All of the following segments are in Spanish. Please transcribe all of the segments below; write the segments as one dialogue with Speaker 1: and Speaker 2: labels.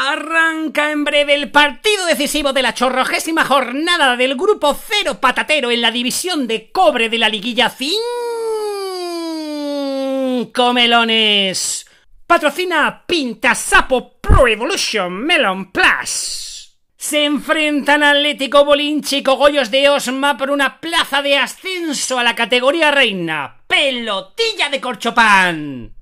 Speaker 1: Arranca en breve el partido decisivo de la chorrogésima jornada del Grupo Cero Patatero en la división de cobre de la liguilla 5 melones. Patrocina Pinta Sapo Pro Evolution Melon Plus. Se enfrentan Atlético Bolinche y Cogollos de Osma por una plaza de ascenso a la categoría reina. Pelotilla de corchopán.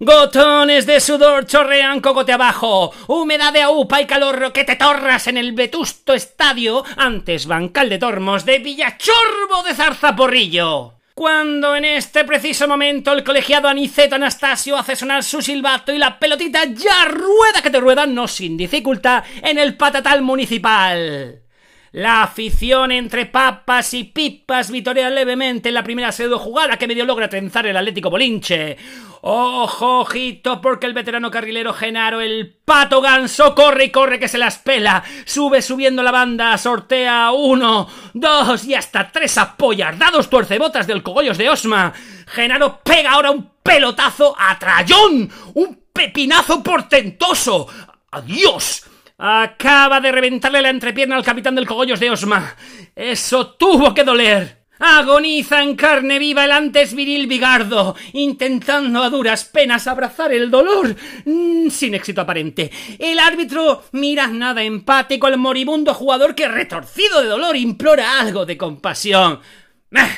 Speaker 1: Gotones de sudor chorrean cogote abajo, humedad de aupa y calor que te torras en el vetusto estadio, antes bancal de tormos de Villachorbo de Zarzaporrillo. Cuando en este preciso momento el colegiado Aniceto Anastasio hace sonar su silbato y la pelotita ya rueda que te rueda, no sin dificultad, en el patatal municipal. La afición entre papas y pipas vitorea levemente en la primera pseudo jugada que medio logra trenzar el Atlético Bolinche. Ojo, ojito, porque el veterano carrilero Genaro, el pato ganso, corre y corre que se las pela. Sube subiendo la banda, sortea uno, dos y hasta tres apoyardados tuercebotas del cogollos de Osma. Genaro pega ahora un pelotazo a Trayón, un pepinazo portentoso. ¡Adiós! Acaba de reventarle la entrepierna al capitán del cogollos de Osma. Eso tuvo que doler. Agoniza en carne viva el antes viril Bigardo, intentando a duras penas abrazar el dolor, mm, sin éxito aparente. El árbitro mira nada empático al moribundo jugador que, retorcido de dolor, implora algo de compasión. Ah,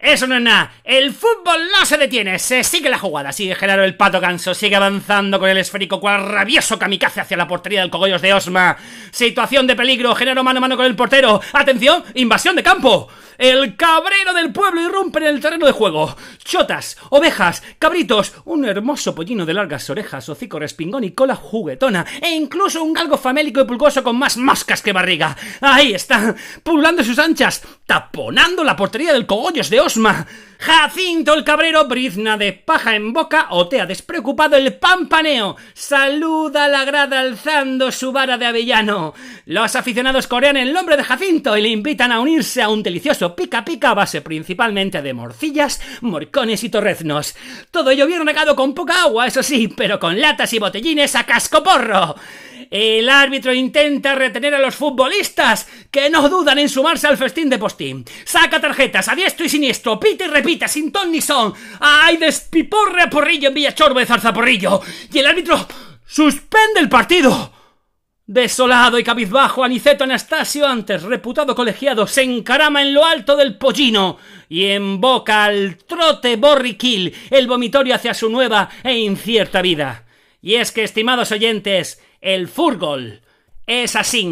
Speaker 1: eso no es nada. El fútbol no se detiene. Se sigue la jugada. Sigue Genaro el pato ganso. Sigue avanzando con el esférico cual rabioso kamikaze hacia la portería del Cogollos de Osma. Situación de peligro. Genaro mano a mano con el portero. Atención, invasión de campo. El cabrero del pueblo irrumpe en el terreno de juego. Chotas, ovejas, cabritos, un hermoso pollino de largas orejas, hocico respingón y cola juguetona, e incluso un galgo famélico y pulgoso con más moscas que barriga. Ahí está, pululando sus anchas, taponando la portería del Cogollos de Osma. Jacinto el cabrero brizna de paja en boca, otea despreocupado el pampaneo, saluda a la grada alzando su vara de avellano. Los aficionados corean el nombre de Jacinto y le invitan a unirse a un delicioso pica pica a base principalmente de morcillas, morcones y torreznos. Todo ello bien regado con poca agua, eso sí, pero con latas y botellines a cascoporro. El árbitro intenta retener a los futbolistas, que no dudan en sumarse al festín de postín. Saca tarjetas a diestro y siniestro, pita y repita, sin ton ni son. ¡Ay, despiporre a porrillo en Villachorbo de Zarzaporrillo! Y el árbitro suspende el partido. Desolado y cabizbajo, Aniceto Anastasio, antes reputado colegiado, se encarama en lo alto del pollino y emboca al trote borriquil el vomitorio hacia su nueva e incierta vida. Y es que, estimados oyentes, el fútbol es así.